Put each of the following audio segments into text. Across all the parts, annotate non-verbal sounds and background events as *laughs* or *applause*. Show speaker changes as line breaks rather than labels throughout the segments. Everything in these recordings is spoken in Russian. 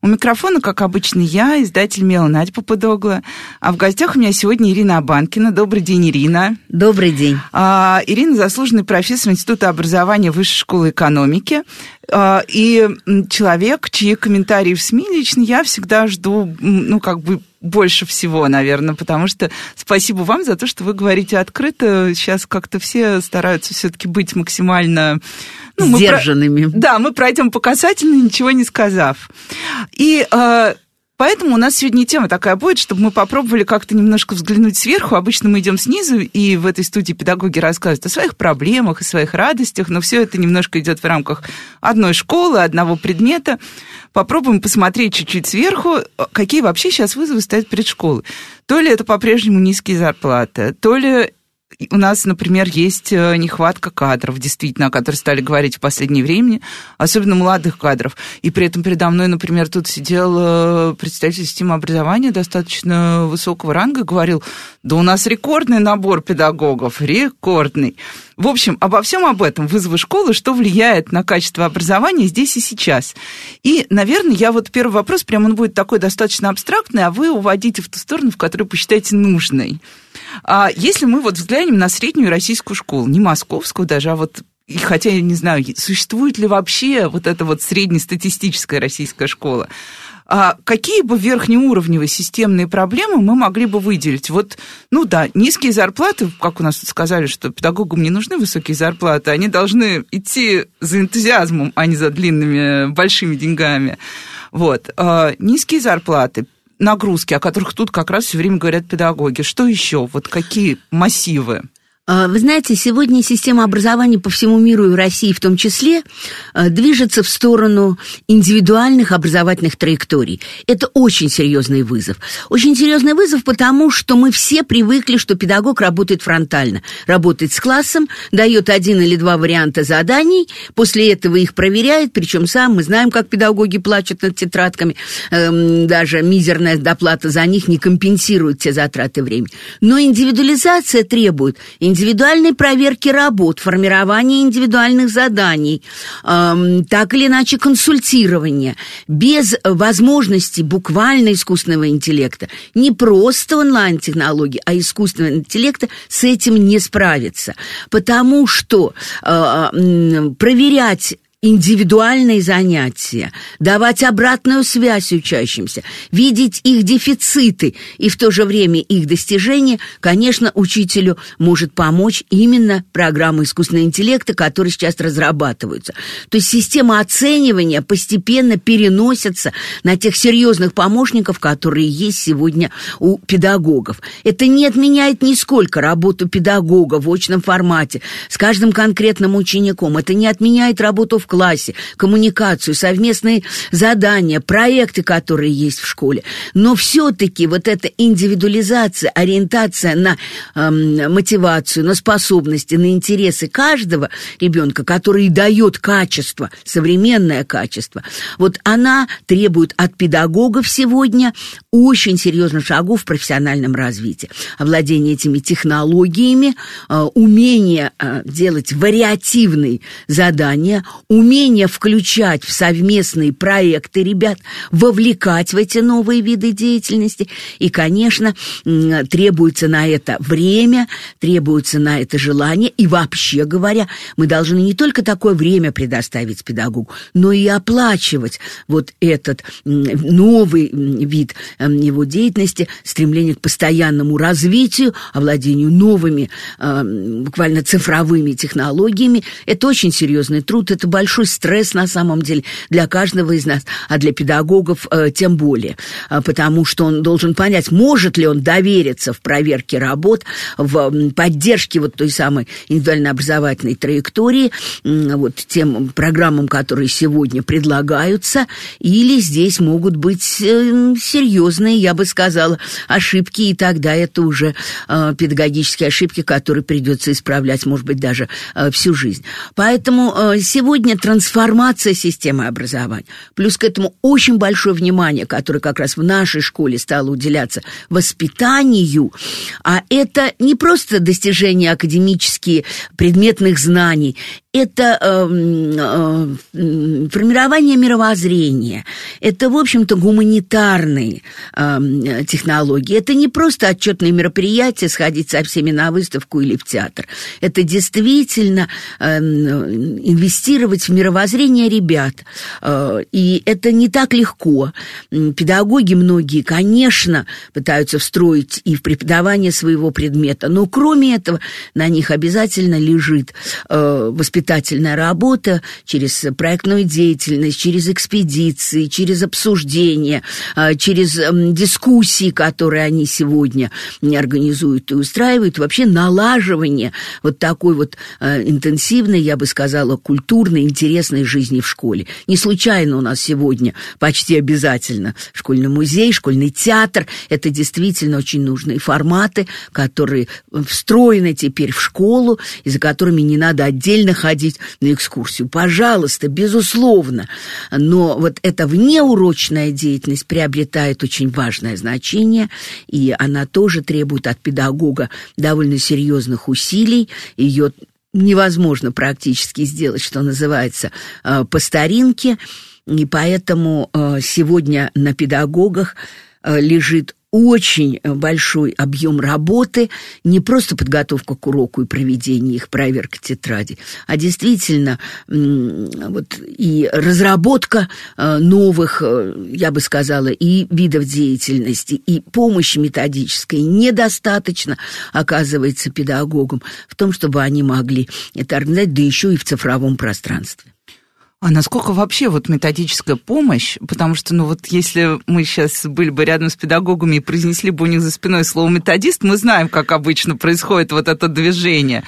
У микрофона, как обычно, я, издатель Мела Надя Попудогла. А в гостях у меня сегодня Ирина Абанкина. Добрый день, Ирина.
Добрый день.
А, Ирина заслуженный профессор Института образования Высшей школы экономики. А, и человек, чьи комментарии в СМИ лично я всегда жду, ну, как бы больше всего, наверное, потому что спасибо вам за то, что вы говорите открыто. Сейчас как-то все стараются все-таки быть максимально
ну, Сдержанными.
Мы про... Да, мы пройдем по касательной, ничего не сказав. И э, поэтому у нас сегодня тема такая будет, чтобы мы попробовали как-то немножко взглянуть сверху. Обычно мы идем снизу, и в этой студии педагоги рассказывают о своих проблемах, о своих радостях, но все это немножко идет в рамках одной школы, одного предмета. Попробуем посмотреть чуть-чуть сверху, какие вообще сейчас вызовы стоят перед школой. То ли это по-прежнему низкие зарплаты, то ли у нас, например, есть э, нехватка кадров, действительно, о которой стали говорить в последнее время, особенно молодых кадров. И при этом передо мной, например, тут сидел э, представитель системы образования достаточно высокого ранга, говорил, да у нас рекордный набор педагогов, рекордный. В общем, обо всем об этом вызовы школы, что влияет на качество образования здесь и сейчас. И, наверное, я вот первый вопрос, прям он будет такой достаточно абстрактный, а вы уводите в ту сторону, в которую посчитаете нужной. А если мы вот взглянем на среднюю российскую школу, не московскую даже, а вот и хотя я не знаю, существует ли вообще вот эта вот среднестатистическая российская школа, а какие бы верхнеуровневые системные проблемы мы могли бы выделить? Вот, ну да, низкие зарплаты, как у нас тут сказали, что педагогам не нужны высокие зарплаты, они должны идти за энтузиазмом, а не за длинными большими деньгами. Вот, а, низкие зарплаты, нагрузки, о которых тут как раз все время говорят педагоги. Что еще? Вот какие массивы?
А, вы знаете, сегодня система образования по всему миру и в России в том числе а, движется в сторону индивидуальных образовательных траекторий. Это очень серьезный вызов. Очень серьезный вызов, потому что мы все привыкли, что педагог работает фронтально. Работает с классом, дает один или два варианта заданий, после этого их проверяет, причем сам мы знаем, как педагоги плачут над тетрадками, эм, даже мизерная доплата за них не компенсирует те затраты времени. Но индивидуализация требует индивидуальной проверки работ, формирования индивидуальных заданий, э, так или иначе консультирования, без возможности буквально искусственного интеллекта, не просто онлайн-технологий, а искусственного интеллекта с этим не справиться. Потому что э, проверять индивидуальные занятия, давать обратную связь учащимся, видеть их дефициты и в то же время их достижения, конечно, учителю может помочь именно программа искусственного интеллекта, которые сейчас разрабатываются. То есть система оценивания постепенно переносится на тех серьезных помощников, которые есть сегодня у педагогов. Это не отменяет нисколько работу педагога в очном формате с каждым конкретным учеником. Это не отменяет работу в классе, коммуникацию, совместные задания, проекты, которые есть в школе. Но все-таки вот эта индивидуализация, ориентация на эм, мотивацию, на способности, на интересы каждого ребенка, который дает качество, современное качество, вот она требует от педагогов сегодня очень серьезных шагов в профессиональном развитии. Овладение этими технологиями, э, умение э, делать вариативные задания, умение включать в совместные проекты ребят, вовлекать в эти новые виды деятельности. И, конечно, требуется на это время, требуется на это желание. И вообще говоря, мы должны не только такое время предоставить педагогу, но и оплачивать вот этот новый вид его деятельности, стремление к постоянному развитию, овладению новыми, буквально цифровыми технологиями. Это очень серьезный труд, это большой большой стресс на самом деле для каждого из нас, а для педагогов э, тем более, а, потому что он должен понять, может ли он довериться в проверке работ, в поддержке вот той самой индивидуально-образовательной траектории, вот тем программам, которые сегодня предлагаются, или здесь могут быть э, серьезные, я бы сказала, ошибки, и тогда это уже э, педагогические ошибки, которые придется исправлять, может быть, даже э, всю жизнь. Поэтому сегодня трансформация системы образования, плюс к этому очень большое внимание, которое как раз в нашей школе стало уделяться воспитанию, а это не просто достижения академические предметных знаний, это э, э, формирование мировоззрения, это, в общем-то, гуманитарные э, технологии. Это не просто отчетные мероприятия, сходить со всеми на выставку или в театр. Это действительно э, инвестировать в мировоззрение ребят. Э, и это не так легко. Педагоги многие, конечно, пытаются встроить и в преподавание своего предмета, но кроме этого на них обязательно лежит э, воспитательная работа через проектную деятельность, через экспедиции, через обсуждения, а, через дискуссии, которые они сегодня организуют и устраивают, вообще налаживание вот такой вот интенсивной, я бы сказала, культурной, интересной жизни в школе. Не случайно у нас сегодня почти обязательно школьный музей, школьный театр. Это действительно очень нужные форматы, которые встроены теперь в школу, и за которыми не надо отдельно ходить на экскурсию. Пожалуйста, безусловно. Но вот эта внеурочная деятельность приобретает очень важное значение, и она тоже требует от педагога довольно серьезных усилий. Ее невозможно практически сделать, что называется, э, по старинке. И поэтому э, сегодня на педагогах э, лежит очень большой объем работы, не просто подготовка к уроку и проведение их, проверка тетради, а действительно вот и разработка э, новых, э, я бы сказала, и видов деятельности, и помощи методической недостаточно, оказывается, педагогам в том, чтобы они могли это организовать, да еще и в цифровом пространстве.
А насколько вообще вот методическая помощь, потому что, ну вот если мы сейчас были бы рядом с педагогами и произнесли бы у них за спиной слово методист, мы знаем, как обычно происходит вот это движение.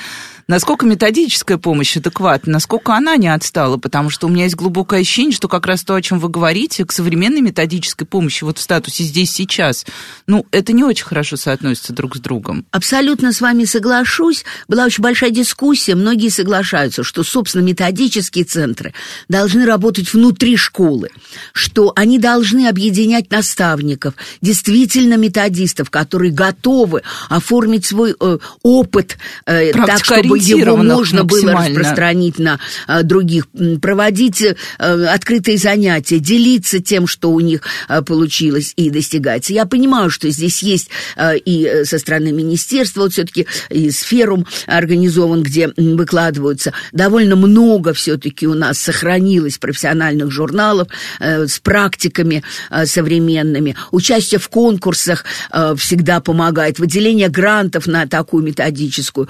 Насколько методическая помощь адекватна, насколько она не отстала, потому что у меня есть глубокое ощущение, что как раз то, о чем вы говорите, к современной методической помощи вот в статусе здесь сейчас, ну, это не очень хорошо соотносится друг с другом.
Абсолютно с вами соглашусь. Была очень большая дискуссия, многие соглашаются, что, собственно, методические центры должны работать внутри школы, что они должны объединять наставников, действительно методистов, которые готовы оформить свой э, опыт э, так, чтобы его можно было распространить на а, других, проводить а, открытые занятия, делиться тем, что у них а, получилось и достигается. Я понимаю, что здесь есть а, и э, со стороны министерства, вот все-таки и сферум организован, где выкладываются довольно много все-таки у нас сохранилось профессиональных журналов с практиками современными. Участие в конкурсах всегда помогает. Выделение грантов на такую методическую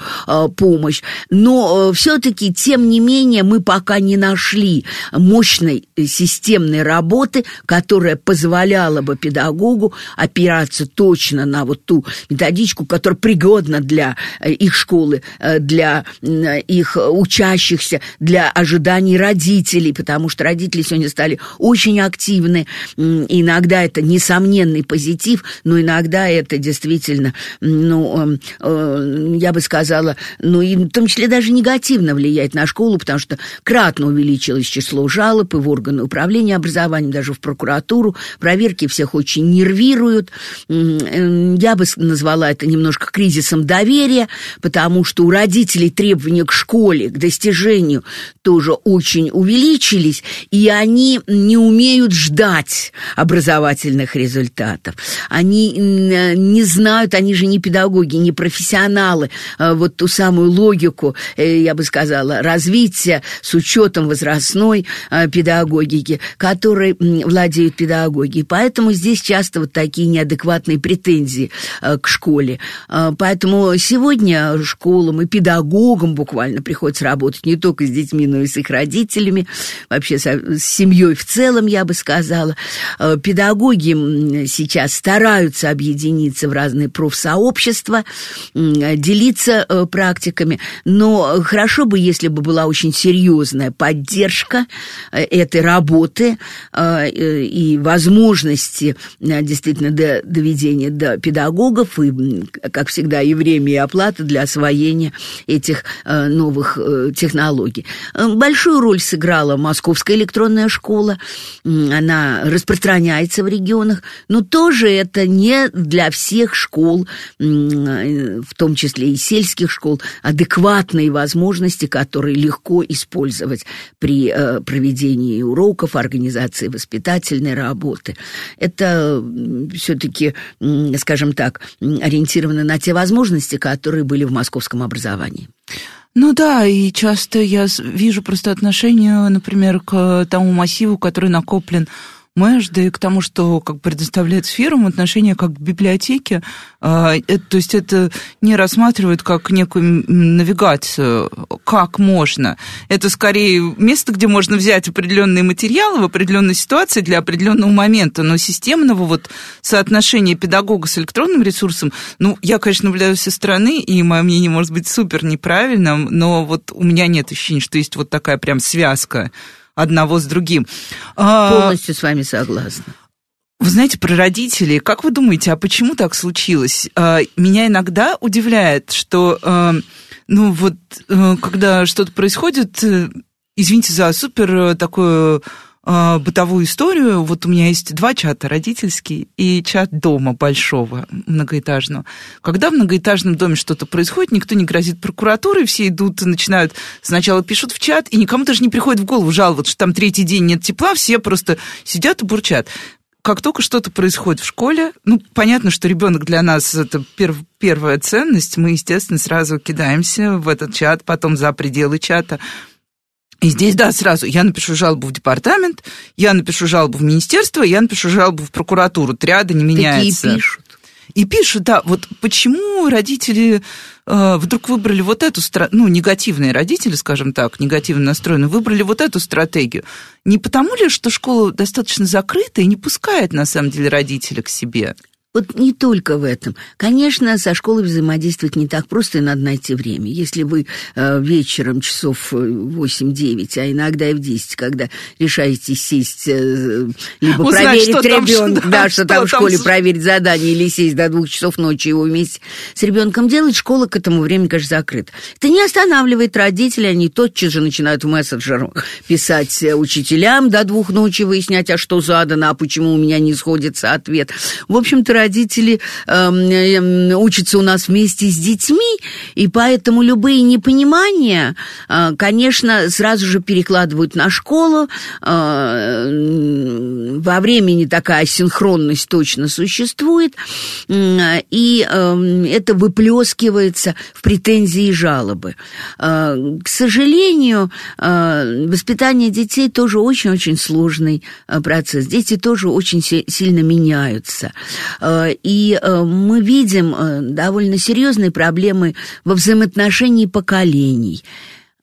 помощь помощь. Но э, все-таки, тем не менее, мы пока не нашли мощной э, системной работы, которая позволяла бы педагогу опираться точно на вот ту методичку, которая пригодна для э, их школы, для их учащихся, для ожиданий родителей, потому что родители сегодня стали очень активны. Иногда это несомненный позитив, но иногда это действительно, ну, я бы сказала, ну, и в том числе даже негативно влияет на школу, потому что кратно увеличилось число жалоб и в органы управления образованием, даже в прокуратуру. Проверки всех очень нервируют. Я бы назвала это немножко кризисом доверия, потому что у родителей требования к школе, к достижению тоже очень увеличились, и они не умеют ждать образовательных результатов. Они не знают, они же не педагоги, не профессионалы, а вот ту самую логику логику, я бы сказала, развития с учетом возрастной педагогики, которой владеют педагоги. Поэтому здесь часто вот такие неадекватные претензии к школе. Поэтому сегодня школам и педагогам буквально приходится работать не только с детьми, но и с их родителями, вообще с семьей в целом, я бы сказала. Педагоги сейчас стараются объединиться в разные профсообщества, делиться э, практиками, но хорошо бы, если бы была очень серьезная поддержка э, этой работы э, и возможности действительно до доведения до педагогов. И, как всегда, и время, и оплата для освоения этих новых технологий. Большую роль сыграла Московская электронная школа, она распространяется в регионах, но тоже это не для всех школ, в том числе и сельских школ, адекватные возможности, которые легко использовать при э, проведении уроков, организации воспитательной работы. Это все-таки, скажем так, ориентировано на те возможности, которые были в московском образовании.
Ну да, и часто я вижу просто отношение, например, к тому массиву, который накоплен Мэш, да и к тому, что как предоставляет сферам отношение как к библиотеке, это, то есть это не рассматривают как некую навигацию, как можно. Это скорее место, где можно взять определенные материалы в определенной ситуации для определенного момента, но системного вот соотношения педагога с электронным ресурсом, ну, я, конечно, наблюдаю со стороны, и мое мнение может быть супер неправильным, но вот у меня нет ощущения, что есть вот такая прям связка одного с другим.
А, Полностью с вами согласна.
Вы знаете, про родителей, как вы думаете, а почему так случилось? А, меня иногда удивляет, что, а, ну вот, когда что-то происходит, э, извините за супер такую э, бытовую историю. Вот у меня есть два чата, родительский и чат дома большого, многоэтажного. Когда в многоэтажном доме что-то происходит, никто не грозит прокуратурой, все идут, начинают, сначала пишут в чат, и никому даже не приходит в голову жаловаться, что там третий день нет тепла, все просто сидят и бурчат как только что-то происходит в школе, ну, понятно, что ребенок для нас это перв, первая ценность, мы, естественно, сразу кидаемся в этот чат, потом за пределы чата. И здесь, да, сразу, я напишу жалобу в департамент, я напишу жалобу в министерство, я напишу жалобу в прокуратуру. Триада не меняется.
Такие пишут.
И пишут, да, вот почему родители э, вдруг выбрали вот эту, ну, негативные родители, скажем так, негативно настроенные, выбрали вот эту стратегию. Не потому ли, что школа достаточно закрыта и не пускает, на самом деле, родителя к себе?
Вот не только в этом. Конечно, со школой взаимодействовать не так просто, и надо найти время. Если вы э, вечером часов 8-9, а иногда и в 10, когда решаете сесть, э, либо Узнать, проверить ребенка, *laughs* да, что, что там в школе, там... проверить задание, или сесть до двух часов ночи его вместе с ребенком делать, школа к этому времени, конечно, закрыта. Это не останавливает родителей, они тотчас же начинают в мессенджерах писать учителям до двух ночи, выяснять, а что задано, а почему у меня не сходится ответ. В общем-то, родители э, учатся у нас вместе с детьми, и поэтому любые непонимания, э, конечно, сразу же перекладывают на школу. Э, во времени такая синхронность точно существует, и э, это выплескивается в претензии и жалобы. Э, к сожалению, э, воспитание детей тоже очень-очень сложный э, процесс. Дети тоже очень сильно меняются. Э, и э, мы видим э, довольно серьезные проблемы во взаимоотношении поколений.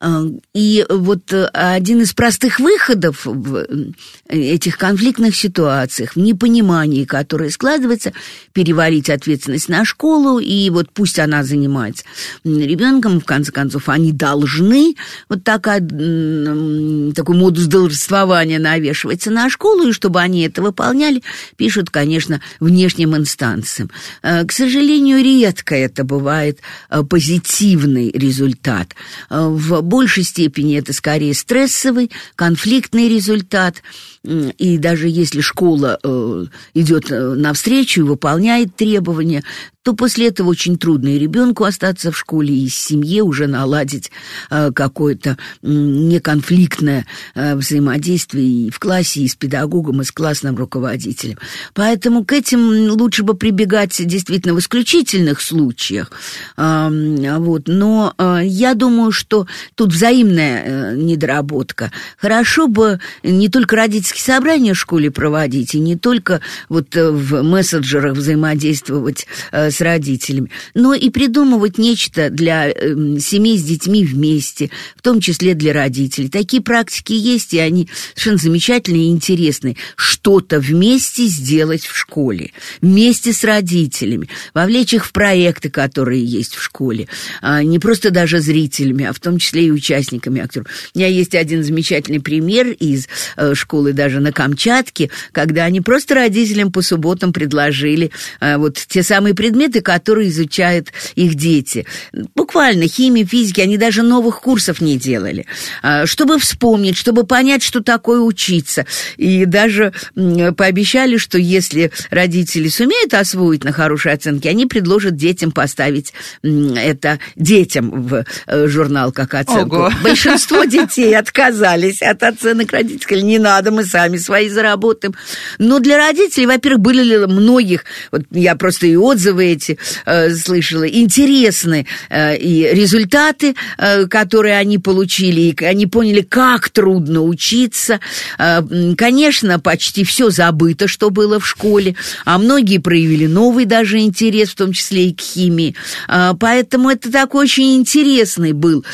А, и вот э, один из простых выходов в э, этих конфликтных ситуациях, в непонимании, которое складывается, перевалить ответственность на школу, и вот пусть она занимается ребенком, в конце концов, они должны, вот такая, такой модус должествования навешивается на школу, и чтобы они это выполняли, пишут, конечно, внешним инстанциям. К сожалению, редко это бывает позитивный результат. В большей степени это скорее стрессовый, конфликтный результат. И даже если школа э, идет э, навстречу и выполняет требования, то после этого очень трудно и ребенку остаться в школе, и семье уже наладить э, какое-то неконфликтное э, взаимодействие и в классе, и с педагогом, и с классным руководителем. Поэтому к этим лучше бы прибегать действительно в исключительных случаях. Вот. Но э, я думаю, что тут взаимная недоработка. Хорошо бы не только родительские собрания в школе проводить, и не только вот в мессенджерах взаимодействовать с родителями, но и придумывать нечто для семей с детьми вместе, в том числе для родителей. Такие практики есть, и они совершенно замечательные и интересные. Что-то вместе сделать в школе, вместе с родителями, вовлечь их в проекты, которые есть в школе, а не просто даже зрителями, а в том числе и участниками актеров. У меня есть один замечательный пример из э, школы даже на Камчатке, когда они просто родителям по субботам предложили э, вот те самые предметы, которые изучают их дети. Буквально химия, физики, они даже новых курсов не делали. А, чтобы вспомнить, чтобы понять, что такое учиться. И даже пообещали, что если родители сумеют освоить на хорошие оценки, они предложат детям поставить это детям в э, журнал как оценку. Ого. Большинство *laughs* детей отказались от оценок родителей. Не надо, мы сами свои заработаем. Но для родителей, во-первых, были многих, вот я просто и отзывы эти э, слышала, интересны э, и результаты, э, которые они получили, и они поняли, как трудно учиться. Конечно, почти все забыто, что было в школе, а многие проявили новый даже интерес, в том числе и к химии. Поэтому это такой очень интересный был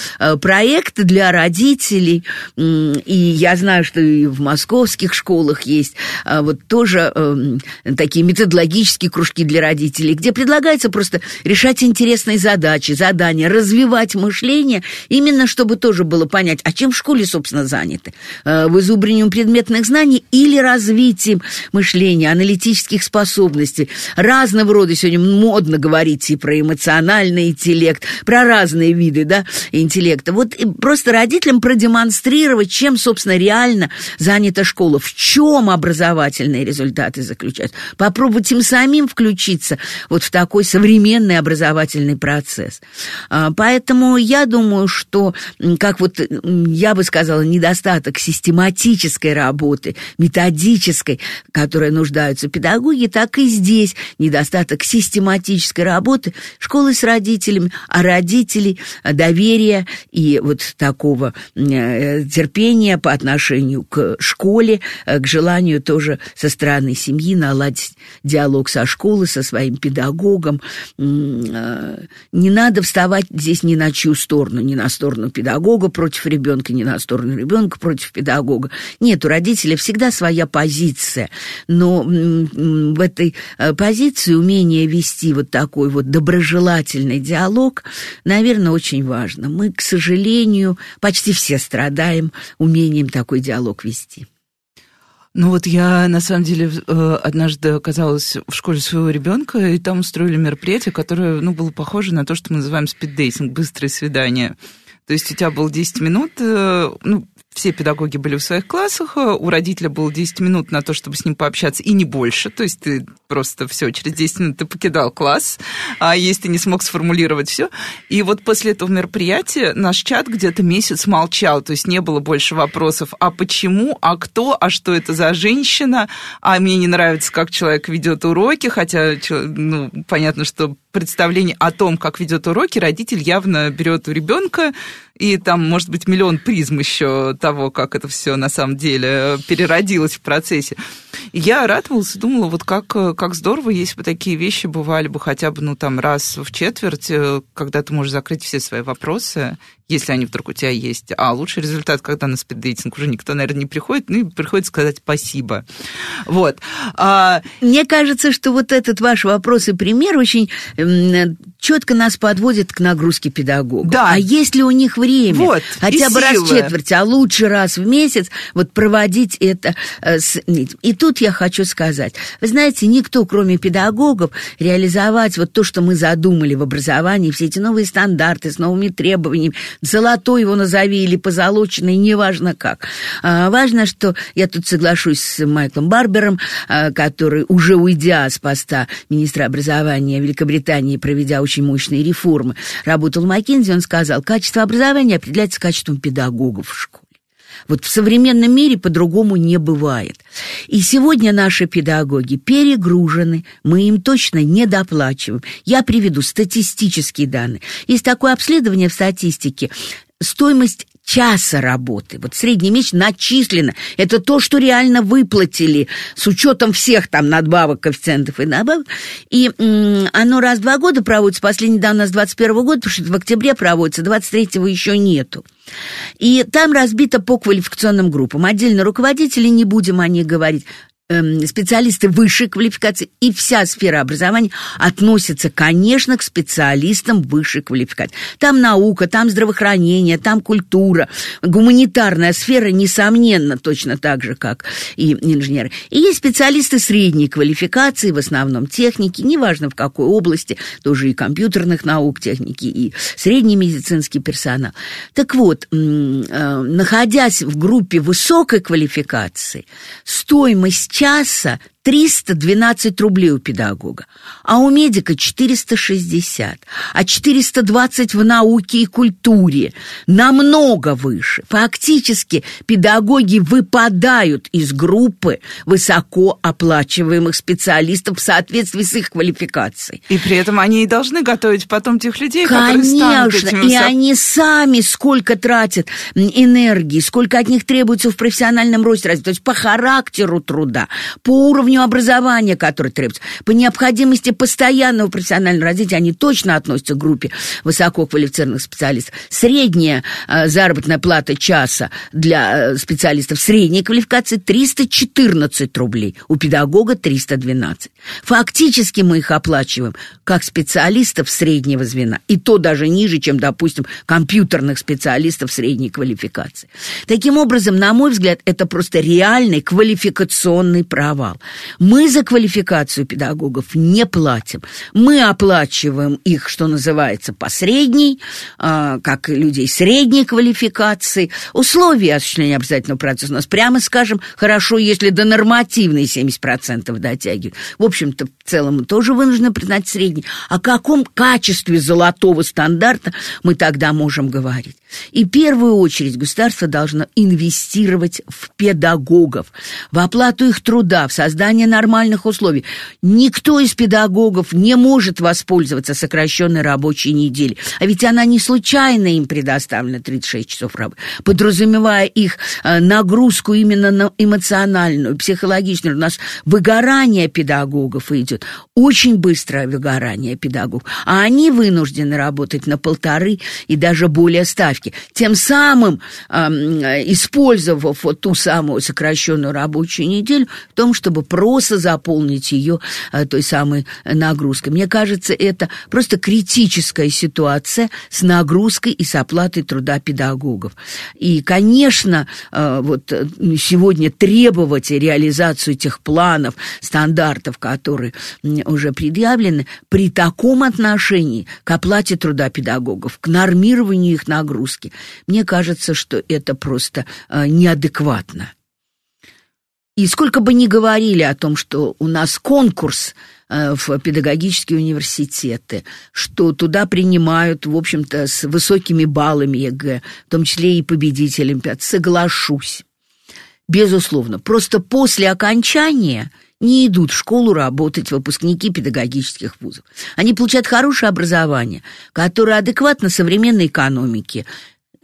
проект для родителей. И я знаю, что и в московских школах есть вот тоже такие методологические кружки для родителей, где предлагается просто решать интересные задачи, задания, развивать мышление, именно чтобы тоже было понять, а чем в школе, собственно, заняты? Э, Вызубрением предметных знаний или развитием мышления, аналитических способностей. Разного рода сегодня модно говорить и про эмоциональный интеллект, про разные виды да, интеллекта. Вот просто родителям продемонстрировать, чем, собственно, реально занята школа, в чем образовательные результаты заключаются. Попробовать им самим включиться вот в такой современный образовательный процесс. А, поэтому я думаю, что, как вот я бы сказала, недостаток систематической работы, методической, которой нуждаются педагоги, так и здесь недостаток систематической работы школы с родителями, а родителей доверия и вот такого э, терпения по отношению к школе, э, к желанию тоже со стороны семьи наладить диалог со школой, со своим педагогом. Э, не надо вставать здесь ни на чью сторону, ни на сторону педагога против ребенка, ни на сторону ребенка против педагога. Нет, у родителя всегда своя позиция, но в этой э, позиции умение вести вот такой вот доброжелательный диалог, наверное, очень важно. Мы, к сожалению, почти все страдаем умением такой диалог вести.
Ну вот я, на самом деле, э, однажды оказалась в школе своего ребенка, и там устроили мероприятие, которое, ну, было похоже на то, что мы называем спиддейтинг, быстрое свидание. То есть у тебя было 10 минут, э, ну, все педагоги были в своих классах, э, у родителя было 10 минут на то, чтобы с ним пообщаться, и не больше. То есть ты просто все, через 10 минут ты покидал класс, а если ты не смог сформулировать все. И вот после этого мероприятия наш чат где-то месяц молчал, то есть не было больше вопросов, а почему, а кто, а что это за женщина, а мне не нравится, как человек ведет уроки, хотя, ну, понятно, что представление о том, как ведет уроки, родитель явно берет у ребенка, и там может быть миллион призм еще того, как это все на самом деле переродилось в процессе. И я радовалась и думала, вот как, как здорово, если бы такие вещи бывали бы хотя бы, ну, там, раз в четверть, э, когда ты можешь закрыть все свои вопросы, если они вдруг у тебя есть. А лучший результат, когда на спиддейтинг уже никто, наверное, не приходит, ну, и приходится сказать спасибо. Вот.
А... Мне кажется, что вот этот ваш вопрос и пример очень четко нас подводит к нагрузке педагога. Да. А есть ли у них время? Вот, хотя бы раз в четверть, а лучше раз в месяц вот проводить это. Э, и тут я хочу сказать, вы знаете, никто, кроме педагогов, реализовать вот то, что мы задумали в образовании, все эти новые стандарты с новыми требованиями, золотой его назови или позолоченный, неважно как. А, важно, что я тут соглашусь с Майклом Барбером, а, который, уже уйдя с поста министра образования Великобритании, проведя очень мощные реформы, работал в Маккензи, он сказал, качество образования определяется качеством педагогов в школе. Вот в современном мире по-другому не бывает. И сегодня наши педагоги перегружены, мы им точно не доплачиваем. Я приведу статистические данные. Есть такое обследование в статистике. Стоимость часа работы, вот среднемесячно начислено. Это то, что реально выплатили с учетом всех там надбавок, коэффициентов и надбавок. И оно раз в два года проводится, последний да у нас 21 года, потому что в октябре проводится, 23-го еще нету. И там разбито по квалификационным группам. Отдельно руководители, не будем о них говорить, специалисты высшей квалификации и вся сфера образования относится, конечно, к специалистам высшей квалификации. Там наука, там здравоохранение, там культура, гуманитарная сфера, несомненно, точно так же, как и инженеры. И есть специалисты средней квалификации, в основном техники, неважно в какой области, тоже и компьютерных наук, техники, и средний медицинский персонал. Так вот, э, находясь в группе высокой квалификации, стоимость часа 312 рублей у педагога, а у медика 460, а 420 в науке и культуре, намного выше. Фактически педагоги выпадают из группы высокооплачиваемых специалистов в соответствии с их квалификацией.
И при этом они и должны готовить потом тех людей,
Конечно,
которые станут этими
и они сами сколько тратят энергии, сколько от них требуется в профессиональном росте, то есть по характеру труда, по уровню уровню образования, который требуется, по необходимости постоянного профессионального развития, они точно относятся к группе высококвалифицированных специалистов. Средняя э, заработная плата часа для э, специалистов средней квалификации 314 рублей, у педагога 312. Фактически мы их оплачиваем как специалистов среднего звена, и то даже ниже, чем, допустим, компьютерных специалистов средней квалификации. Таким образом, на мой взгляд, это просто реальный квалификационный провал. Мы за квалификацию педагогов не платим. Мы оплачиваем их, что называется, по средней, а, как людей средней квалификации. Условия осуществления обязательного процесса у нас, прямо скажем, хорошо, если до нормативной 70% дотягивают. В общем-то, в целом мы тоже вынуждены признать средний. О каком качестве золотого стандарта мы тогда можем говорить? И в первую очередь государство должно инвестировать в педагогов, в оплату их труда, в создание нормальных условий. Никто из педагогов не может воспользоваться сокращенной рабочей неделей. А ведь она не случайно им предоставлена 36 часов работы, подразумевая их э, нагрузку именно на эмоциональную, психологичную. У нас выгорание педагогов идет, очень быстрое выгорание педагогов. А они вынуждены работать на полторы и даже более ставки ставки, тем самым э, использовав вот ту самую сокращенную рабочую неделю в том, чтобы просто заполнить ее э, той самой нагрузкой. Мне кажется, это просто критическая ситуация с нагрузкой и с оплатой труда педагогов. И, конечно, э, вот сегодня требовать реализацию этих планов, стандартов, которые уже предъявлены, при таком отношении к оплате труда педагогов, к нормированию их нагрузки, нагрузки. Мне кажется, что это просто э, неадекватно. И сколько бы ни говорили о том, что у нас конкурс э, в педагогические университеты, что туда принимают, в общем-то, с высокими баллами ЕГЭ, в том числе и победители Олимпиад, соглашусь. Безусловно. Просто после окончания не идут в школу работать выпускники педагогических вузов. Они получают хорошее образование, которое адекватно современной экономике,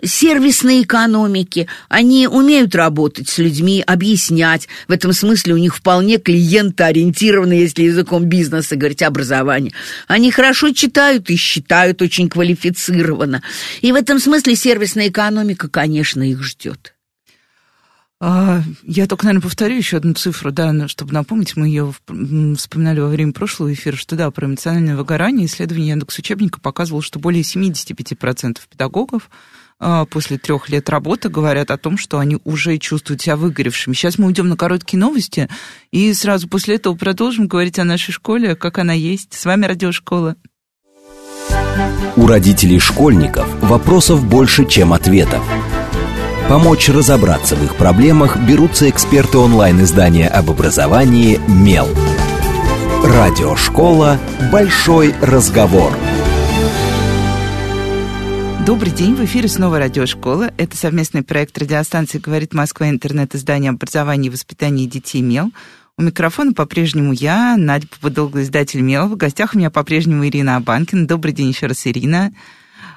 сервисной экономике. Они умеют работать с людьми, объяснять. В этом смысле у них вполне клиентоориентированно, если языком бизнеса говорить, образование. Они хорошо читают и считают очень квалифицированно. И в этом смысле сервисная экономика, конечно, их ждет.
А, я только, наверное, повторю еще одну цифру, да, чтобы напомнить, мы ее вспоминали во время прошлого эфира, что да, про эмоциональное выгорание исследование Яндекс учебника показывало, что более 75% педагогов а, после трех лет работы говорят о том, что они уже чувствуют себя выгоревшими. Сейчас мы уйдем на короткие новости и сразу после этого продолжим говорить о нашей школе, как она есть. С вами Радиошкола.
У родителей школьников вопросов больше, чем ответов. Помочь разобраться в их проблемах берутся эксперты онлайн-издания об образовании «Мел». Радиошкола «Большой разговор».
Добрый день, в эфире снова радиошкола. Это совместный проект радиостанции «Говорит Москва» интернет-издание образования и воспитания детей «Мел». У микрофона по-прежнему я, Надя Попудолга, издатель «Мел». В гостях у меня по-прежнему Ирина Абанкина. Добрый день еще раз, Ирина.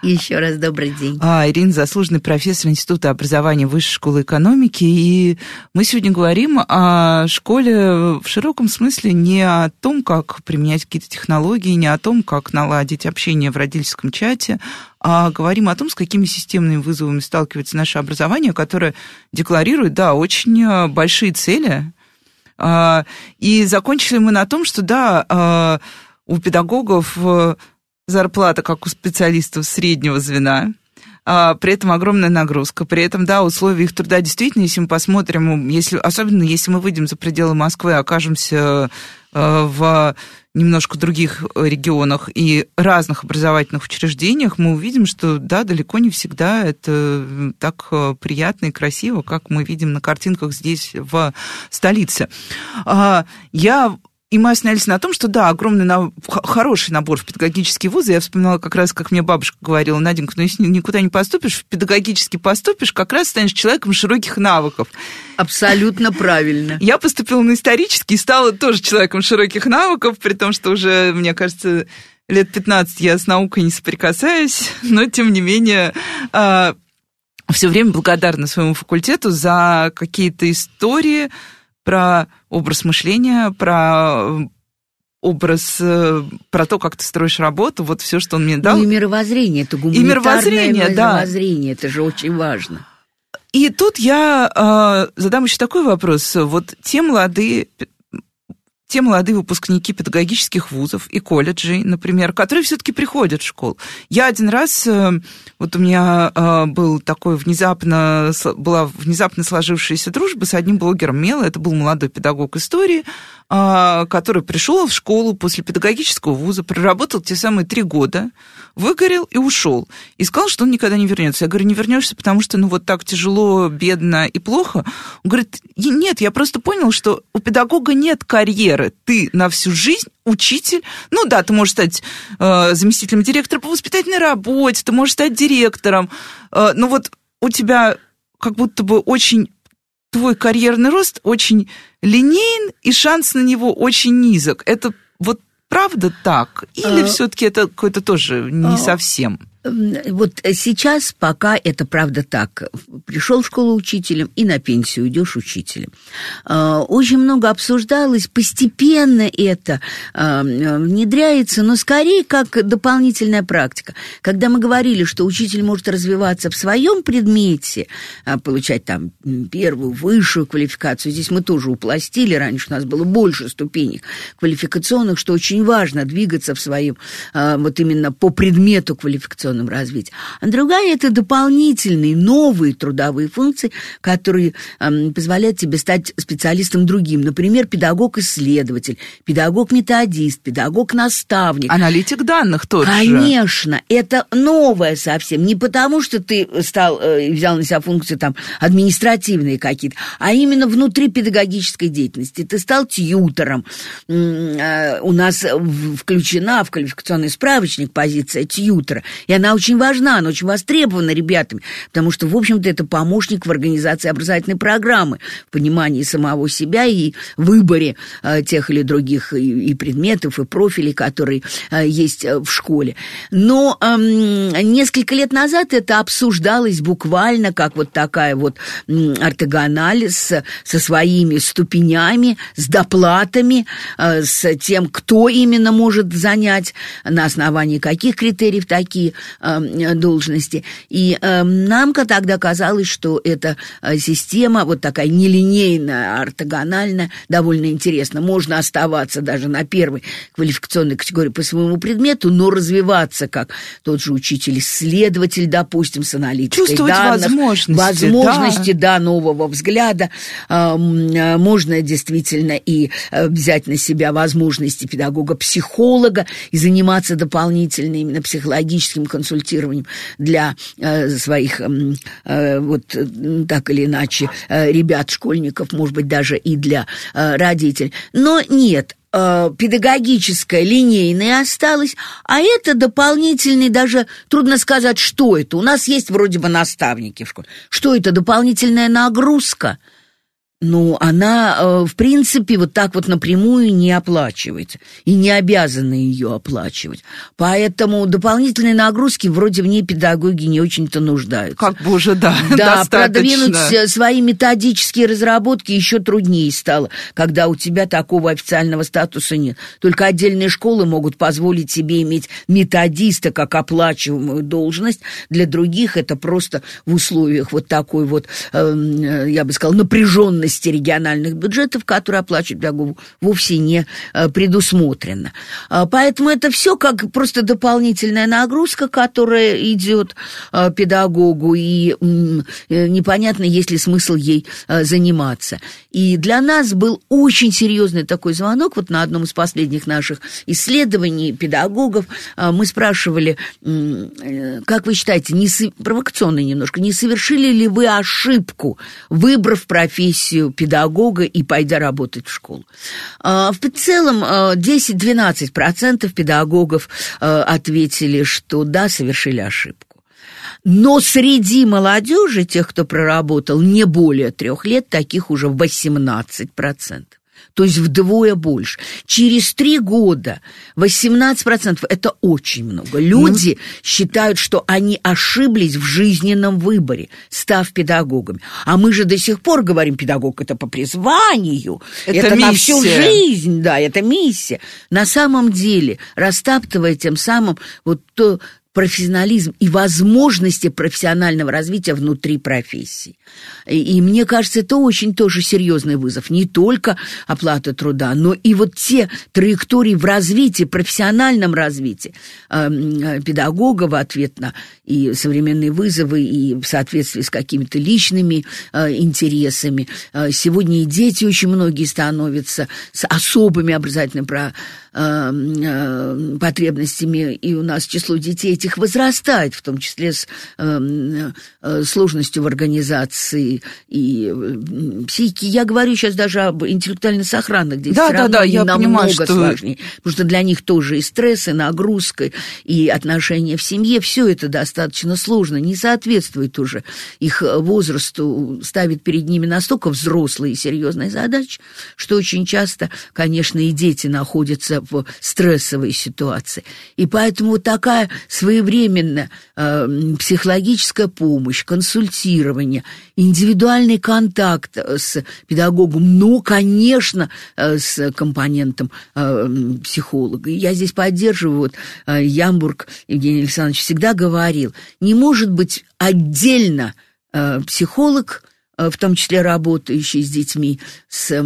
Еще раз добрый день.
А, Ирина заслуженный профессор Института образования Высшей школы экономики. И мы сегодня говорим о школе в широком смысле не о том, как применять какие-то технологии, не о том, как наладить общение в родительском чате, а говорим о том, с какими системными вызовами сталкивается наше образование, которое декларирует, да, очень большие цели. А, и закончили мы на том, что, да, а, у педагогов зарплата, как у специалистов среднего звена, а, при этом огромная нагрузка, при этом, да, условия их труда действительно, если мы посмотрим, если, особенно если мы выйдем за пределы Москвы, окажемся а, в немножко других регионах и разных образовательных учреждениях, мы увидим, что, да, далеко не всегда это так а, приятно и красиво, как мы видим на картинках здесь, в столице. Я и мы остановились на том, что да, огромный, на... хороший набор в педагогические вузы. Я вспоминала как раз, как мне бабушка говорила, Наденька, ну если никуда не поступишь, в педагогически поступишь, как раз станешь человеком широких навыков.
Абсолютно *laughs* правильно.
Я поступила на исторический и стала тоже человеком широких навыков, при том, что уже, мне кажется, лет 15 я с наукой не соприкасаюсь, *laughs* но тем не менее а, все время благодарна своему факультету за какие-то истории, про образ мышления, про э, образ, э, про то, как ты строишь работу, вот все, что он мне дал.
Ну и мировоззрение, это гуманитарное и мировоззрение, мировоззрение, да. это же очень важно.
И тут я э, задам еще такой вопрос. Вот те молодые те молодые выпускники педагогических вузов и колледжей, например, которые все-таки приходят в школу. Я один раз, э, вот у меня э, был такой внезапно, была внезапно сложившаяся дружба с одним блогером Мела, это был молодой педагог истории, который пришел в школу после педагогического вуза, проработал те самые три года, выгорел и ушел. И сказал, что он никогда не вернется. Я говорю, не вернешься, потому что ну вот так тяжело, бедно и плохо. Он говорит, нет, я просто понял, что у педагога нет карьеры. Ты на всю жизнь учитель. Ну да, ты можешь стать э, заместителем директора по воспитательной работе, ты можешь стать директором. Э, но вот у тебя как будто бы очень твой карьерный рост очень линейен, и шанс на него очень низок. Это вот правда так? Или а... все-таки это какое-то тоже не а... совсем?
Вот сейчас пока это правда так. Пришел в школу учителем и на пенсию идешь учителем. А, очень много обсуждалось, постепенно это а, внедряется, но скорее как дополнительная практика. Когда мы говорили, что учитель может развиваться в своем предмете, а, получать там первую, высшую квалификацию, здесь мы тоже упластили, раньше у нас было больше ступеней квалификационных, что очень важно двигаться в своем, вот именно по предмету квалификационного инновационном развитии, а другая – это дополнительные, новые трудовые функции, которые э, позволяют тебе стать специалистом другим. Например, педагог-исследователь, педагог-методист, педагог-наставник.
Аналитик данных тоже.
Конечно, это новое совсем. Не потому, что ты стал, э, взял на себя функции там административные какие-то, а именно внутри педагогической деятельности. Ты стал тьютором. Э, у нас включена в квалификационный справочник позиция тьютора, и она она очень важна, она очень востребована ребятами, потому что, в общем-то, это помощник в организации образовательной программы, в понимании самого себя и выборе э, тех или других и, и предметов, и профилей, которые э, есть э, в школе. Но э, несколько лет назад это обсуждалось буквально как вот такая вот э, ортогональ с, со своими ступенями, с доплатами, э, с тем, кто именно может занять, на основании каких критериев такие Э, должности. И э, нам тогда казалось, что эта э, система, вот такая нелинейная, ортогональная, довольно интересна. Можно оставаться даже на первой квалификационной категории по своему предмету, но развиваться как тот же учитель-исследователь, допустим, с аналитикой
Чувствовать
данных.
возможности.
Возможности, да. да, нового взгляда. Можно действительно и взять на себя возможности педагога-психолога и заниматься дополнительно именно психологическим консультацией консультированием для э, своих э, вот так или иначе ребят, школьников, может быть, даже и для родителей. Но нет, педагогическое, линейное осталось, а это дополнительный, даже трудно сказать, что это. У нас есть вроде бы наставники в школе. Что это? Дополнительная нагрузка – ну, она, э, в принципе, вот так вот напрямую не оплачивается и не обязана ее оплачивать. Поэтому дополнительные нагрузки вроде в ней педагоги не очень-то нуждаются.
Как бы уже, да,
Да, *laughs* продвинуть э, свои методические разработки еще труднее стало, когда у тебя такого официального статуса нет. Только отдельные школы могут позволить себе иметь методиста как оплачиваемую должность. Для других это просто в условиях вот такой вот, эм, э, я бы сказала, напряженности части региональных бюджетов, которые оплачивают педагогу, вовсе не э, предусмотрено. А, поэтому это все как просто дополнительная нагрузка, которая идет э, педагогу, и э, непонятно, есть ли смысл ей заниматься. И для нас был очень серьезный такой звонок, вот на одном из последних наших исследований педагогов мы спрашивали, как вы считаете, не, провокационно немножко, не совершили ли вы ошибку, выбрав профессию профессию педагога и пойдя работать в школу. А, в целом 10-12% педагогов а, ответили, что да, совершили ошибку. Но среди молодежи, тех, кто проработал не более трех лет, таких уже 18% то есть вдвое больше. Через три года 18% это очень много. Люди ну... считают, что они ошиблись в жизненном выборе, став педагогами. А мы же до сих пор говорим, педагог это по призванию, это, это на всю жизнь, да, это миссия. На самом деле, растаптывая тем самым вот то, профессионализм и возможности профессионального развития внутри профессии. И, и мне кажется, это очень тоже серьезный вызов. Не только оплата труда, но и вот те траектории в развитии, профессиональном развитии э, педагога в ответ на и современные вызовы, и в соответствии с какими-то личными э, интересами. Э, сегодня и дети очень многие становятся с особыми образовательными про, э, э, потребностями, и у нас число детей этих возрастает, в том числе с э, э, сложностью в организации и психики. Я говорю сейчас даже об интеллектуально сохранных детях. Да, да, да, я намного понимаю, что... сложнее, потому что для них тоже и стресс, и нагрузка, и отношения в семье, все это достаточно сложно, не соответствует уже их возрасту, ставит перед ними настолько взрослые и серьезные задачи, что очень часто, конечно, и дети находятся в стрессовой ситуации. И поэтому такая своевременная э, психологическая помощь, консультирование, индивидуальный контакт э, с педагогом, но, конечно, э, с компонентом э, психолога. Я здесь поддерживаю, вот э, Ямбург Евгений Александрович всегда говорил, не может быть отдельно э, психолог, э, в том числе работающий с детьми с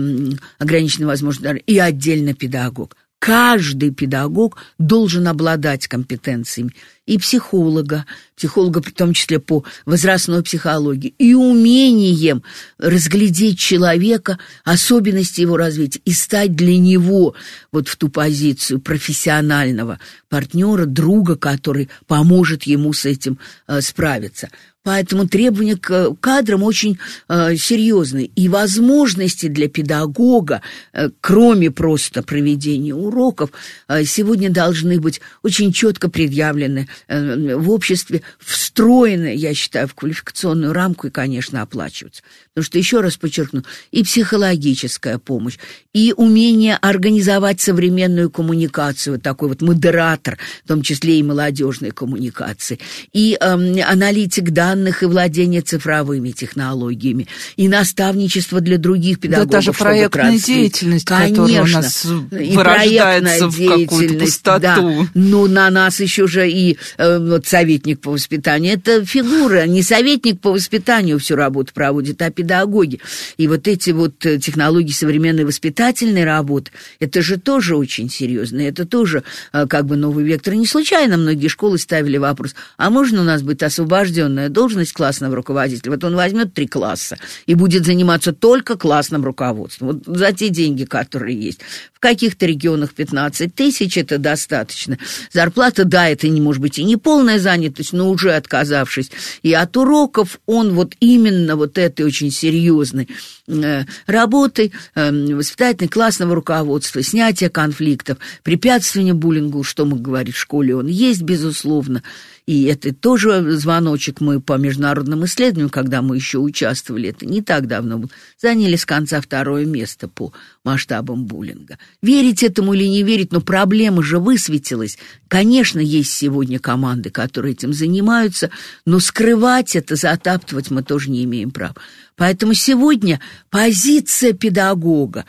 ограниченной возможностью, и отдельно педагог. Каждый педагог должен обладать компетенциями и психолога, психолога в том числе по возрастной психологии, и умением разглядеть человека, особенности его развития, и стать для него вот в ту позицию профессионального партнера, друга, который поможет ему с этим э, справиться. Поэтому требования к кадрам очень э, серьезные. И возможности для педагога, э, кроме просто проведения уроков, э, сегодня должны быть очень четко предъявлены э, в обществе, встроены, я считаю, в квалификационную рамку и, конечно, оплачиваться. Потому что, еще раз подчеркну, и психологическая помощь, и умение организовать современную коммуникацию, такой вот модератор, в том числе и молодежной коммуникации, и э, аналитик данных и владение цифровыми технологиями, и наставничество для других педагогов.
Да, даже проектная деятельность,
Конечно. которая у
нас и в какую-то пустоту. Да.
Ну, на нас еще же и э, вот, советник по воспитанию это фигура, не советник по воспитанию всю работу проводит, а педагоги. И вот эти вот э, технологии современной воспитательной работы, это же тоже очень серьезно, это тоже э, как бы новый вектор. Не случайно многие школы ставили вопрос, а можно у нас быть освобожденная должность классного руководителя? Вот он возьмет три класса и будет заниматься только классным руководством. Вот за те деньги, которые есть. В каких-то регионах 15 тысяч это достаточно. Зарплата, да, это не может быть и не полная занятость, но уже отказавшись и от уроков, он вот именно вот этой очень серьезной э, работы, э, воспитательной, классного руководства, снятия конфликтов, препятствования буллингу, что мы говорим в школе, он есть, безусловно. И это тоже звоночек мы по международным исследованиям, когда мы еще участвовали, это не так давно заняли с конца второе место по масштабам буллинга. Верить этому или не верить, но проблема же высветилась. Конечно, есть сегодня команды, которые этим занимаются, но скрывать это, затаптывать мы тоже не имеем права. Поэтому сегодня позиция педагога,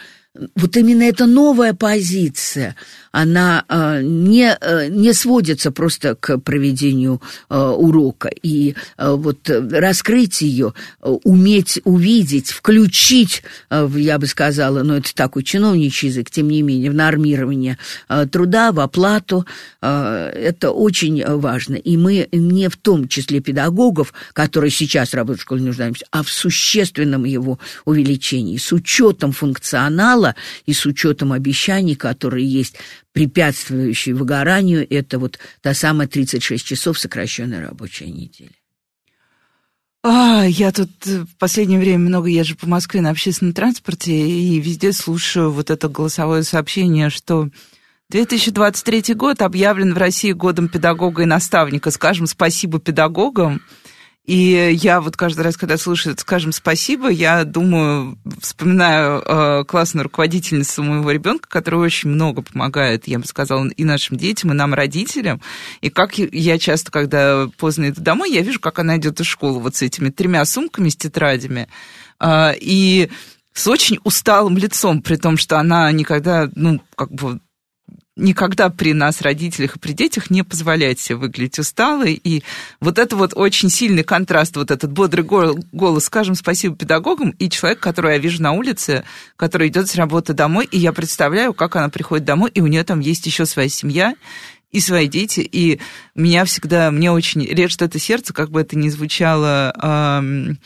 вот именно эта новая позиция – она э, не, э, не сводится просто к проведению э, урока. И вот раскрыть ее, уметь увидеть, включить, я бы сказала, ну это такой чиновничий язык, тем не менее, в нормирование труда, в оплату, это очень важно. И мы не в том числе педагогов, которые сейчас работают в школе, нуждаемся, а в существенном его увеличении, с учетом функционала и с учетом обещаний, которые есть препятствующий выгоранию, это вот та самая 36 часов сокращенная рабочая неделя.
А, я тут в последнее время много езжу по Москве на общественном транспорте и везде слушаю вот это голосовое сообщение, что 2023 год объявлен в России годом педагога и наставника. Скажем спасибо педагогам. И я вот каждый раз, когда слышу, скажем, спасибо, я думаю, вспоминаю э, классную руководительницу моего ребенка, которая очень много помогает, я бы сказала, и нашим детям, и нам, родителям. И как я часто, когда поздно иду домой, я вижу, как она идет из школы вот с этими тремя сумками, с тетрадями. Э, и с очень усталым лицом, при том, что она никогда, ну, как бы никогда при нас, родителях и при детях, не позволяет себе выглядеть усталой. И вот это вот очень сильный контраст, вот этот бодрый голос, скажем спасибо педагогам, и человек, которого я вижу на улице, который идет с работы домой, и я представляю, как она приходит домой, и у нее там есть еще своя семья, и свои дети, и меня всегда, мне очень режет это сердце, как бы это ни звучало эм,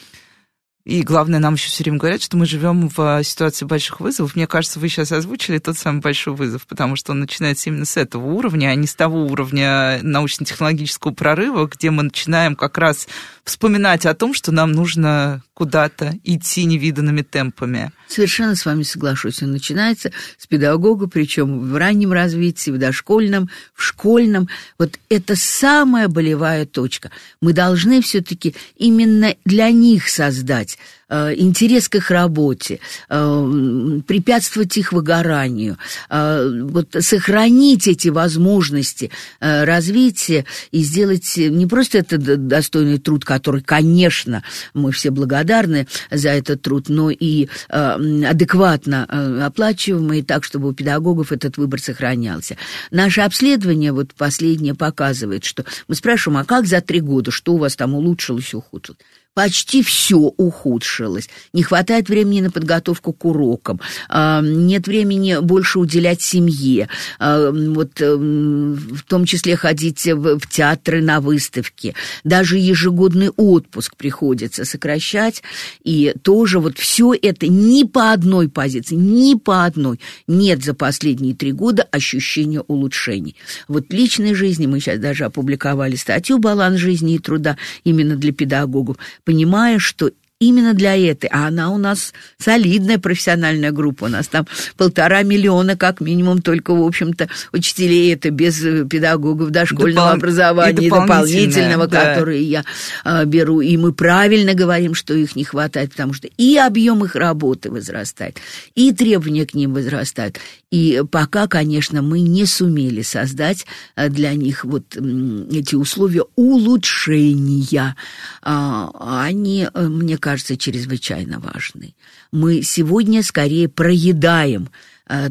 и главное, нам еще все время говорят, что мы живем в ситуации больших вызовов. Мне кажется, вы сейчас озвучили тот самый большой вызов, потому что он начинается именно с этого уровня, а не с того уровня научно-технологического прорыва, где мы начинаем как раз вспоминать о том, что нам нужно куда-то идти невиданными темпами.
Совершенно с вами соглашусь. Он начинается с педагога, причем в раннем развитии, в дошкольном, в школьном. Вот это самая болевая точка. Мы должны все-таки именно для них создать Э, интерес к их работе, э, препятствовать их выгоранию, э, вот сохранить эти возможности развития и сделать не просто этот достойный труд, который, конечно, мы все благодарны за этот труд, но и адекватно оплачиваемый, так, чтобы у педагогов этот выбор сохранялся. Наше обследование, вот последнее, показывает, что мы спрашиваем, а как за три года, что у вас там улучшилось, ухудшилось? Почти все ухудшилось. Не хватает времени на подготовку к урокам, а, нет времени больше уделять семье, а, вот эм, в том числе ходить в театры на выставки. Даже ежегодный отпуск приходится сокращать. И тоже вот все это ни по одной позиции, ни по одной нет за последние три года ощущения улучшений. Вот личной жизни мы сейчас даже опубликовали статью «Баланс жизни и труда» именно для педагогов понимая, что именно для этой. А она у нас солидная профессиональная группа. У нас там полтора миллиона, как минимум, только, в общем-то, учителей. Это без э, педагогов дошкольного Допол... образования, и дополнительного, да. которые я а, беру. И мы правильно говорим, что их не хватает, потому что и объем их работы возрастает, и требования к ним возрастают. И пока, конечно, мы не сумели создать э, для них вот эти условия улучшения. А, они, э, мне кажется, чрезвычайно важны. Мы сегодня скорее проедаем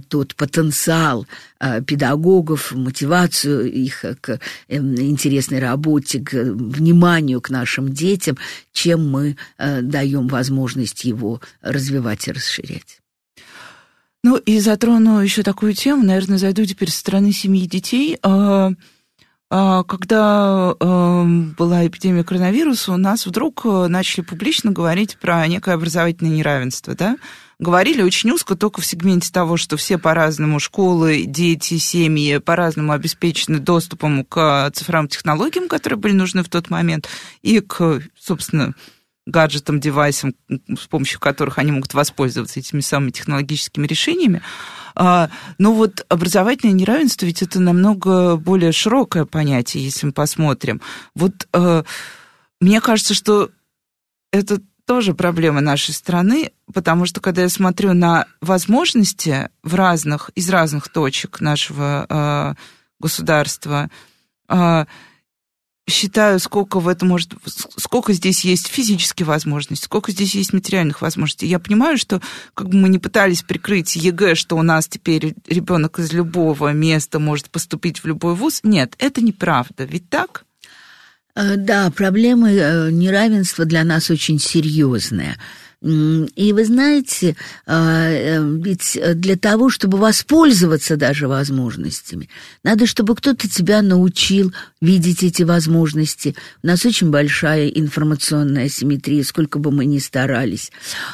тот потенциал педагогов, мотивацию их к эм, интересной работе, к вниманию к нашим детям, чем мы даем возможность его развивать и расширять.
Ну и затрону еще такую тему, наверное, зайду теперь со стороны семьи детей. А, когда эм, была эпидемия коронавируса, у нас вдруг э, начали публично говорить про некое образовательное неравенство, да? Говорили очень узко, только в сегменте того, что все по-разному, школы, дети, семьи по-разному обеспечены доступом к цифровым технологиям, которые были нужны в тот момент, и к, собственно, гаджетам, девайсам, с помощью которых они могут воспользоваться этими самыми технологическими решениями. А, но вот образовательное неравенство ведь это намного более широкое понятие, если мы посмотрим. Вот э, мне кажется, что это тоже проблема нашей страны, потому что когда я смотрю на возможности в разных, из разных точек нашего э, государства, э, считаю, сколько в этом может, сколько здесь есть физических возможностей, сколько здесь есть материальных возможностей. Я понимаю, что как бы мы не пытались прикрыть ЕГЭ, что у нас теперь ребенок из любого места может поступить в любой вуз. Нет, это неправда. Ведь так?
Э, да, проблема э, неравенства для нас очень серьезная. И вы знаете, а, э, ведь для того, чтобы воспользоваться даже возможностями, надо, чтобы кто-то тебя научил видеть эти возможности. У нас очень большая информационная асимметрия, сколько бы мы ни старались.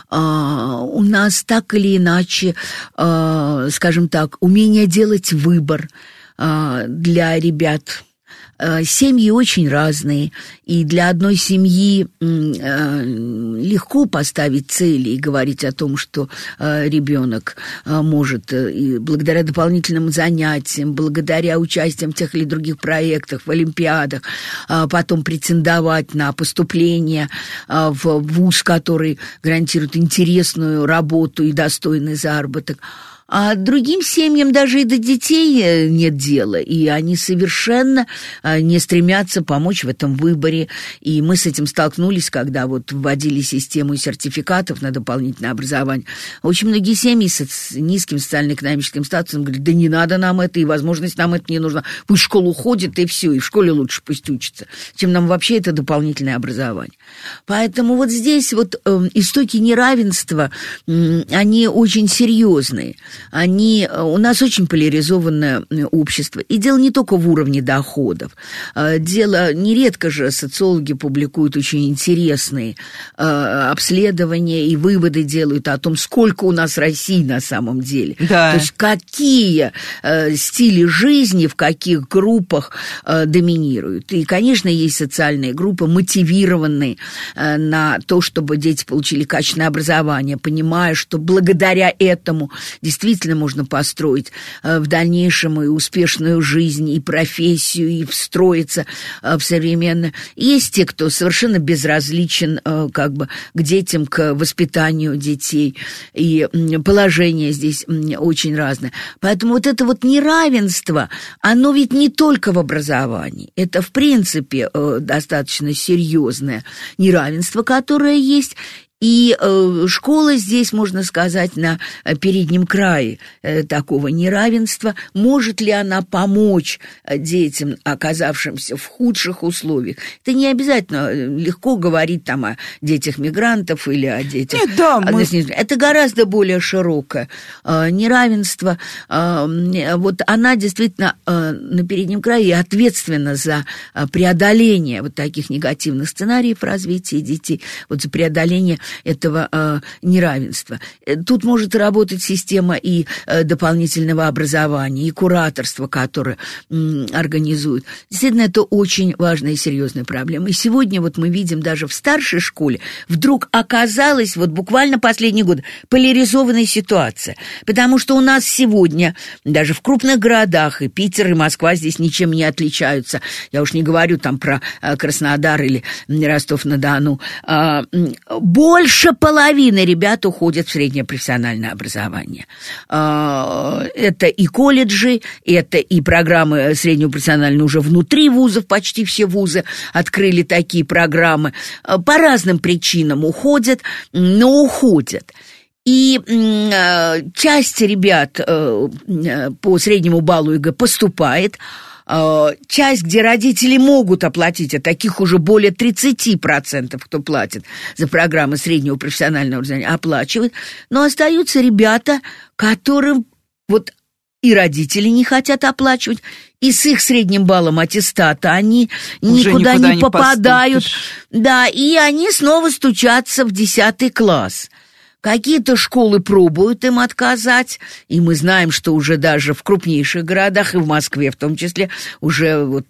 А, у нас так или иначе, а, скажем так, умение делать выбор для ребят – Э, семьи очень разные, и для одной семьи э, легко поставить цели и говорить о том, что э, ребенок может благодаря дополнительным занятиям, благодаря участиям в тех или других проектах, в олимпиадах, потом претендовать на поступление в вуз, который гарантирует интересную работу и достойный заработок. А другим семьям даже и до детей э, нет дела, и они совершенно э, не стремятся помочь в этом выборе. И мы с этим столкнулись, когда вот вводили систему сертификатов на дополнительное образование. Очень многие семьи с низким социально-экономическим статусом говорят, да не надо нам это, и возможность нам это не нужна. Пусть в школу ходит, и все, и в школе лучше пусть учится, чем нам вообще это дополнительное образование. Поэтому вот здесь вот э, истоки неравенства, они очень серьезные они, э, у нас очень поляризованное э, общество. И дело не только в уровне доходов. Э, дело, нередко же социологи публикуют очень интересные обследования и выводы делают о том, сколько у нас России на самом деле.
Да.
То есть какие стили жизни в каких группах доминируют. И, конечно, есть социальные группы, мотивированные на то, чтобы дети получили качественное образование, понимая, что благодаря этому действительно действительно можно построить э, в дальнейшем и успешную жизнь, и профессию, и встроиться э, в современное. Есть те, кто совершенно безразличен э, как бы к детям, к воспитанию детей, и положение здесь очень разное. Поэтому вот это вот неравенство, оно ведь не только в образовании, это в принципе достаточно серьезное неравенство, которое есть, и э, школа здесь, можно сказать, на э, переднем крае э, такого неравенства. Может ли она помочь э, детям, оказавшимся в худших условиях? Это не обязательно э, легко говорить там о детях мигрантов или о детях...
Нет, да, мы...
Это гораздо более широкое э, неравенство. Э, вот она действительно э, на переднем крае ответственна за преодоление вот таких негативных сценариев развития детей, вот за преодоление этого э, неравенства. Тут может работать система и э, дополнительного образования, и кураторства, которое э, организуют. Действительно, это очень важная и серьезная проблема. И сегодня вот мы видим даже в старшей школе вдруг оказалась вот буквально последний год поляризованная ситуация. Потому что у нас сегодня даже в крупных городах, и Питер, и Москва здесь ничем не отличаются. Я уж не говорю там про э, Краснодар или Ростов-на-Дону. Э, больше половины ребят уходят в среднее профессиональное образование. А, это и колледжи, это и программы среднего профессионального уже внутри вузов, почти все вузы открыли такие программы. А, по разным причинам уходят, но уходят. И э, часть ребят э, э, по среднему баллу ЕГЭ поступает, часть, где родители могут оплатить, а таких уже более 30%, кто платит за программы среднего профессионального образования, оплачивают, но остаются ребята, которым вот и родители не хотят оплачивать, и с их средним баллом аттестата они Уже никуда, никуда не, не попадают. Поступишь. Да, и они снова стучатся в 10 класс. Какие-то школы пробуют им отказать, и мы знаем, что уже даже в крупнейших городах, и в Москве в том числе, уже вот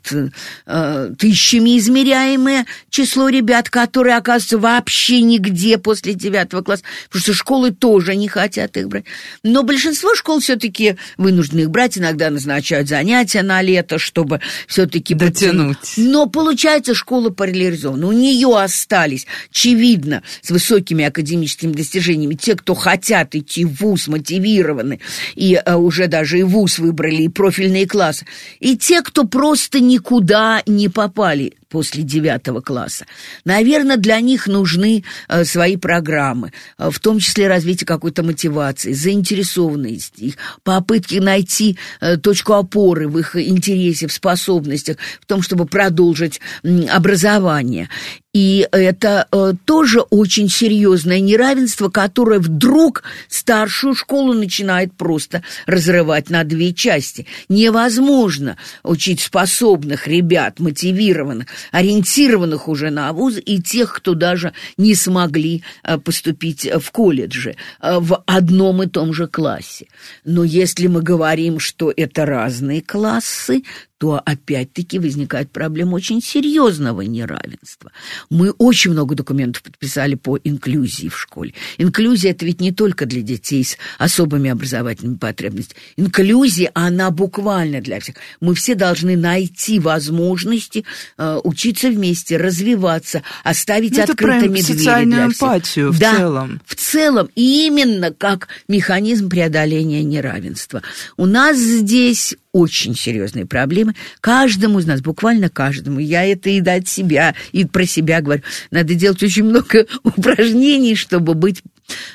э, тысячами измеряемое число ребят, которые оказываются вообще нигде после девятого класса, потому что школы тоже не хотят их брать. Но большинство школ все-таки вынуждены их брать, иногда назначают занятия на лето, чтобы все-таки
дотянуть.
Но получается школа параллелизована. У нее остались, очевидно, с высокими академическими достижениями движениями. Те, кто хотят идти в ВУЗ, мотивированы, и а, уже даже и ВУЗ выбрали, и профильные классы. И те, кто просто никуда не попали после девятого класса. Наверное, для них нужны э, свои программы, э, в том числе развитие какой-то мотивации, заинтересованности их, попытки найти э, точку опоры в их интересе, в способностях, в том, чтобы продолжить э, образование. И это э, тоже очень серьезное неравенство, которое вдруг старшую школу начинает просто разрывать на две части. Невозможно учить способных ребят, мотивированных, ориентированных уже на вуз, и тех, кто даже не смогли э, поступить в колледжи э, в одном и том же классе. Но если мы говорим, что это разные классы, то опять-таки возникает проблема очень серьезного неравенства. Мы очень много документов подписали по инклюзии в школе. Инклюзия – это ведь не только для детей с особыми образовательными потребностями. Инклюзия, она буквально для всех. Мы все должны найти возможности э, учиться вместе, развиваться, оставить
ну,
открытыми
это
двери для
эмпатию
всех.
в
да,
целом.
в целом. Именно как механизм преодоления неравенства. У нас здесь очень серьезные проблемы. Каждому из нас, буквально каждому, я это и от себя, и про себя говорю, надо делать очень много *laughs* упражнений, чтобы быть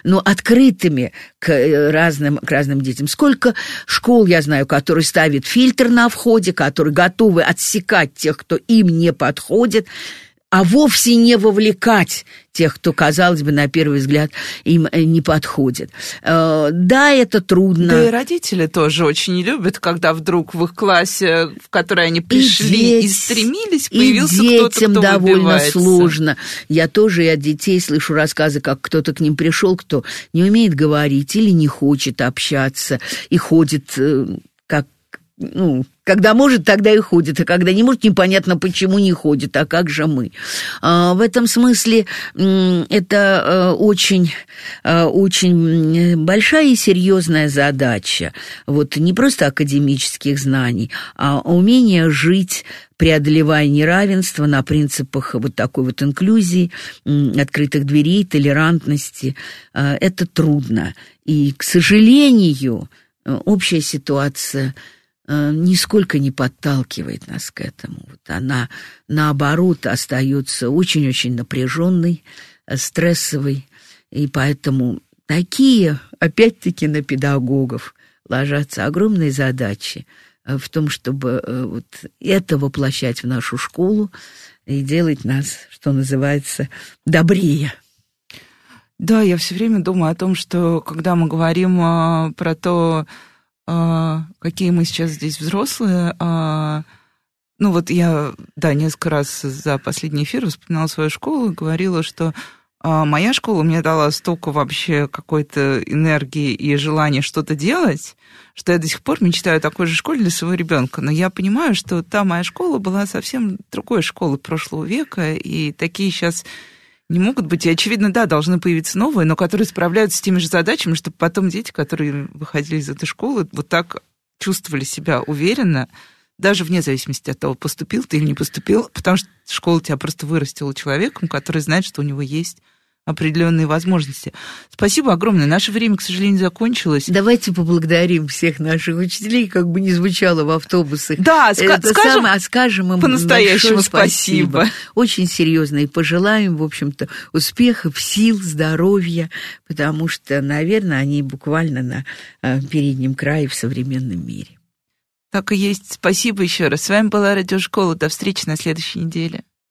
ну, открытыми к э, разным, к разным детям. Сколько школ я знаю, которые ставят фильтр на входе, которые готовы отсекать тех, кто им не подходит а вовсе не вовлекать тех, кто, казалось бы, на первый взгляд им э, не подходит. Э, да, это трудно.
Да и родители тоже очень не любят, когда вдруг в их классе, в который они пришли и, деть, и стремились, появился кто-то,
кто довольно
выбивается.
сложно. Я тоже и от детей слышу рассказы, как кто-то к ним пришел, кто не умеет говорить или не хочет общаться и ходит э, ну, когда может, тогда и ходит, а когда не может, непонятно, почему не ходит, а как же мы. А, в этом смысле это э, очень, э, очень большая и серьезная задача. Вот не просто академических знаний, а умение жить преодолевая неравенство на принципах вот такой вот инклюзии, открытых дверей, толерантности. Э, это трудно. И, к сожалению, общая ситуация – Э, нисколько не подталкивает нас к этому. Вот она, наоборот, остается очень-очень напряженной, э, стрессовой, и поэтому такие, опять-таки, на педагогов ложатся огромные задачи э, в том, чтобы вот это воплощать в нашу школу и делать нас, что называется, добрее.
Да, я все время думаю о том, что когда мы говорим а, про то, а, какие мы сейчас здесь взрослые. А, ну вот я, да, несколько раз за последний эфир вспоминала свою школу и говорила, что а, моя школа мне дала столько вообще какой-то энергии и желания что-то делать, что я до сих пор мечтаю о такой же школе для своего ребенка. Но я понимаю, что та моя школа была совсем другой школой прошлого века, и такие сейчас не могут быть. И, очевидно, да, должны появиться новые, но которые справляются с теми же задачами, чтобы потом дети, которые выходили из этой школы, вот так чувствовали себя уверенно, даже вне зависимости от того, поступил ты или не поступил, потому что школа тебя просто вырастила человеком, который знает, что у него есть определенные возможности. Спасибо огромное. Наше время, к сожалению, закончилось.
Давайте поблагодарим всех наших учителей, как бы не звучало в автобусах.
Да, ска-
Это
скажем,
самое, а скажем им
по-настоящему
спасибо.
спасибо.
Очень серьезно и пожелаем, в общем-то, успехов, сил, здоровья, потому что, наверное, они буквально на э, переднем крае в современном мире.
Так и есть. Спасибо еще раз. С вами была Радиошкола. До встречи на следующей неделе.